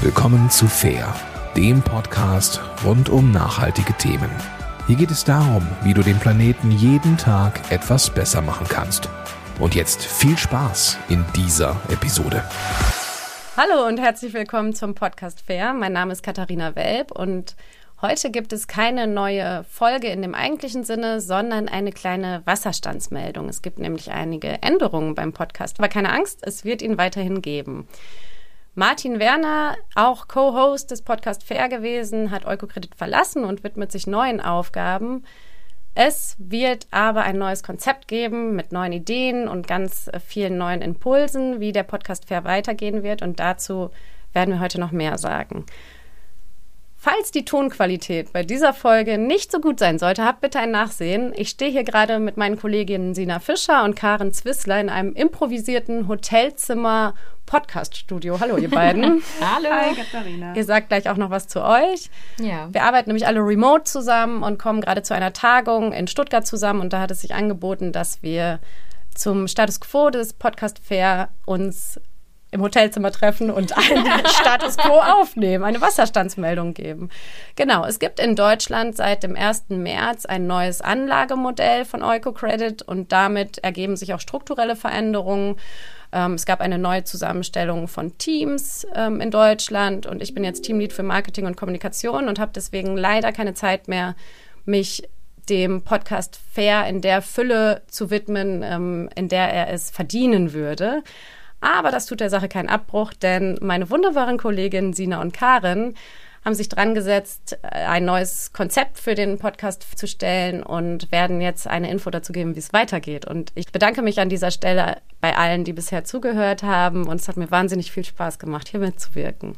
Willkommen zu Fair, dem Podcast rund um nachhaltige Themen. Hier geht es darum, wie du den Planeten jeden Tag etwas besser machen kannst. Und jetzt viel Spaß in dieser Episode. Hallo und herzlich willkommen zum Podcast Fair. Mein Name ist Katharina Welp und heute gibt es keine neue Folge in dem eigentlichen Sinne, sondern eine kleine Wasserstandsmeldung. Es gibt nämlich einige Änderungen beim Podcast. Aber keine Angst, es wird ihn weiterhin geben. Martin Werner, auch Co-Host des Podcast Fair gewesen, hat Eukokredit verlassen und widmet sich neuen Aufgaben. Es wird aber ein neues Konzept geben mit neuen Ideen und ganz vielen neuen Impulsen, wie der Podcast Fair weitergehen wird. Und dazu werden wir heute noch mehr sagen. Falls die Tonqualität bei dieser Folge nicht so gut sein sollte, habt bitte ein Nachsehen. Ich stehe hier gerade mit meinen Kolleginnen Sina Fischer und Karen Zwissler in einem improvisierten Hotelzimmer Podcast-Studio. Hallo, ihr beiden. Hallo. Hi, Katharina. Ihr sagt gleich auch noch was zu euch. Ja. Wir arbeiten nämlich alle remote zusammen und kommen gerade zu einer Tagung in Stuttgart zusammen und da hat es sich angeboten, dass wir zum Status Quo des Podcast Fair uns im Hotelzimmer treffen und einen Status quo aufnehmen, eine Wasserstandsmeldung geben. Genau, es gibt in Deutschland seit dem 1. März ein neues Anlagemodell von EucoCredit und damit ergeben sich auch strukturelle Veränderungen. Ähm, es gab eine neue Zusammenstellung von Teams ähm, in Deutschland und ich bin jetzt Teamlead für Marketing und Kommunikation und habe deswegen leider keine Zeit mehr, mich dem Podcast Fair in der Fülle zu widmen, ähm, in der er es verdienen würde. Aber das tut der Sache keinen Abbruch, denn meine wunderbaren Kolleginnen Sina und Karen haben sich dran gesetzt, äh, ein neues Konzept für den Podcast zu stellen und werden jetzt eine Info dazu geben, wie es weitergeht. Und ich bedanke mich an dieser Stelle bei allen, die bisher zugehört haben. Und es hat mir wahnsinnig viel Spaß gemacht, hier mitzuwirken.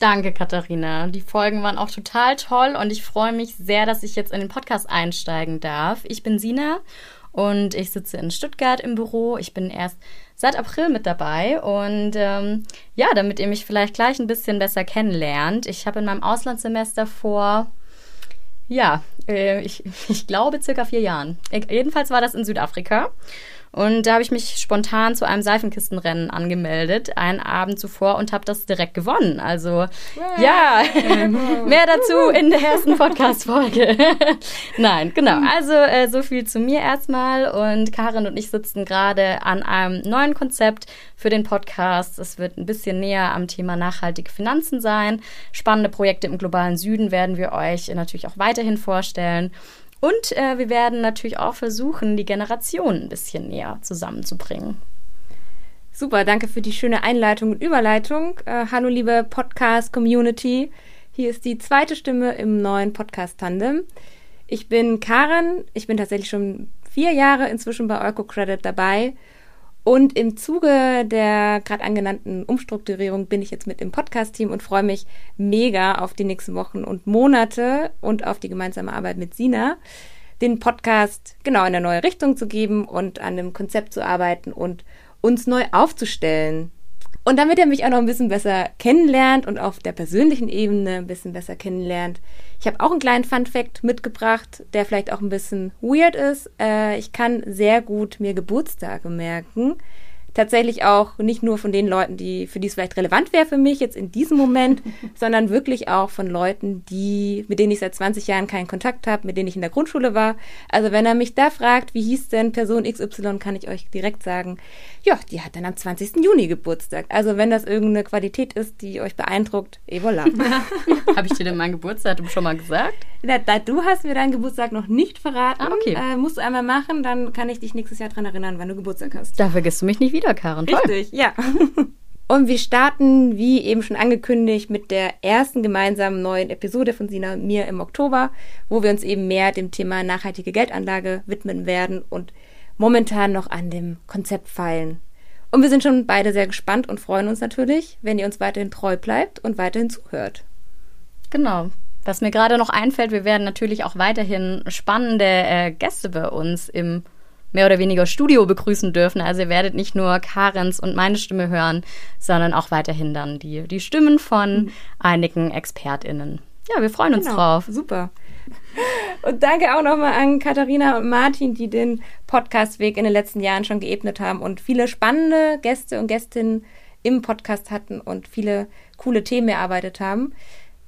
Danke, Katharina. Die Folgen waren auch total toll und ich freue mich sehr, dass ich jetzt in den Podcast einsteigen darf. Ich bin Sina und ich sitze in Stuttgart im Büro. Ich bin erst seit April mit dabei und ähm, ja, damit ihr mich vielleicht gleich ein bisschen besser kennenlernt. Ich habe in meinem Auslandssemester vor, ja, äh, ich, ich glaube circa vier Jahren. Jedenfalls war das in Südafrika. Und da habe ich mich spontan zu einem Seifenkistenrennen angemeldet, einen Abend zuvor und habe das direkt gewonnen. Also ja, mehr dazu in der ersten Podcast-Folge. Nein, genau. Also äh, so viel zu mir erstmal. Und Karin und ich sitzen gerade an einem neuen Konzept für den Podcast. Es wird ein bisschen näher am Thema nachhaltige Finanzen sein. Spannende Projekte im globalen Süden werden wir euch natürlich auch weiterhin vorstellen. Und äh, wir werden natürlich auch versuchen, die Generationen ein bisschen näher zusammenzubringen. Super, danke für die schöne Einleitung und Überleitung. Äh, hallo, liebe Podcast-Community. Hier ist die zweite Stimme im neuen Podcast-Tandem. Ich bin Karen. Ich bin tatsächlich schon vier Jahre inzwischen bei EucoCredit dabei und im Zuge der gerade angenannten Umstrukturierung bin ich jetzt mit im Podcast-Team und freue mich mega auf die nächsten Wochen und Monate und auf die gemeinsame Arbeit mit Sina, den Podcast genau in eine neue Richtung zu geben und an dem Konzept zu arbeiten und uns neu aufzustellen. Und damit ihr mich auch noch ein bisschen besser kennenlernt und auf der persönlichen Ebene ein bisschen besser kennenlernt, ich habe auch einen kleinen Fun-Fact mitgebracht, der vielleicht auch ein bisschen weird ist. Äh, ich kann sehr gut mir Geburtstage merken tatsächlich auch nicht nur von den Leuten, die, für die es vielleicht relevant wäre für mich jetzt in diesem Moment, sondern wirklich auch von Leuten, die, mit denen ich seit 20 Jahren keinen Kontakt habe, mit denen ich in der Grundschule war. Also wenn er mich da fragt, wie hieß denn Person XY, kann ich euch direkt sagen, ja, die hat dann am 20. Juni Geburtstag. Also wenn das irgendeine Qualität ist, die euch beeindruckt, et voilà. habe ich dir denn mein Geburtsdatum schon mal gesagt? Na, da, du hast mir deinen Geburtstag noch nicht verraten. Ah, okay. Äh, musst du einmal machen, dann kann ich dich nächstes Jahr daran erinnern, wann du Geburtstag hast. Da vergisst du mich nicht wieder wieder. Toll. Richtig, ja. Und wir starten, wie eben schon angekündigt, mit der ersten gemeinsamen neuen Episode von Sina und mir im Oktober, wo wir uns eben mehr dem Thema nachhaltige Geldanlage widmen werden und momentan noch an dem Konzept feilen. Und wir sind schon beide sehr gespannt und freuen uns natürlich, wenn ihr uns weiterhin treu bleibt und weiterhin zuhört. Genau. Was mir gerade noch einfällt, wir werden natürlich auch weiterhin spannende äh, Gäste bei uns im mehr oder weniger Studio begrüßen dürfen. Also ihr werdet nicht nur Karens und meine Stimme hören, sondern auch weiterhin dann die, die Stimmen von mhm. einigen ExpertInnen. Ja, wir freuen uns genau. drauf. Super. Und danke auch nochmal an Katharina und Martin, die den Podcastweg in den letzten Jahren schon geebnet haben und viele spannende Gäste und Gästinnen im Podcast hatten und viele coole Themen erarbeitet haben.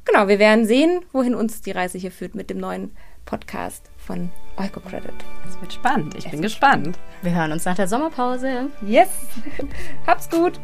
Genau, wir werden sehen, wohin uns die Reise hier führt mit dem neuen Podcast von Eukocredit. Es wird spannend. Ich es bin gespannt. Wir hören uns nach der Sommerpause. Yes. Hab's gut.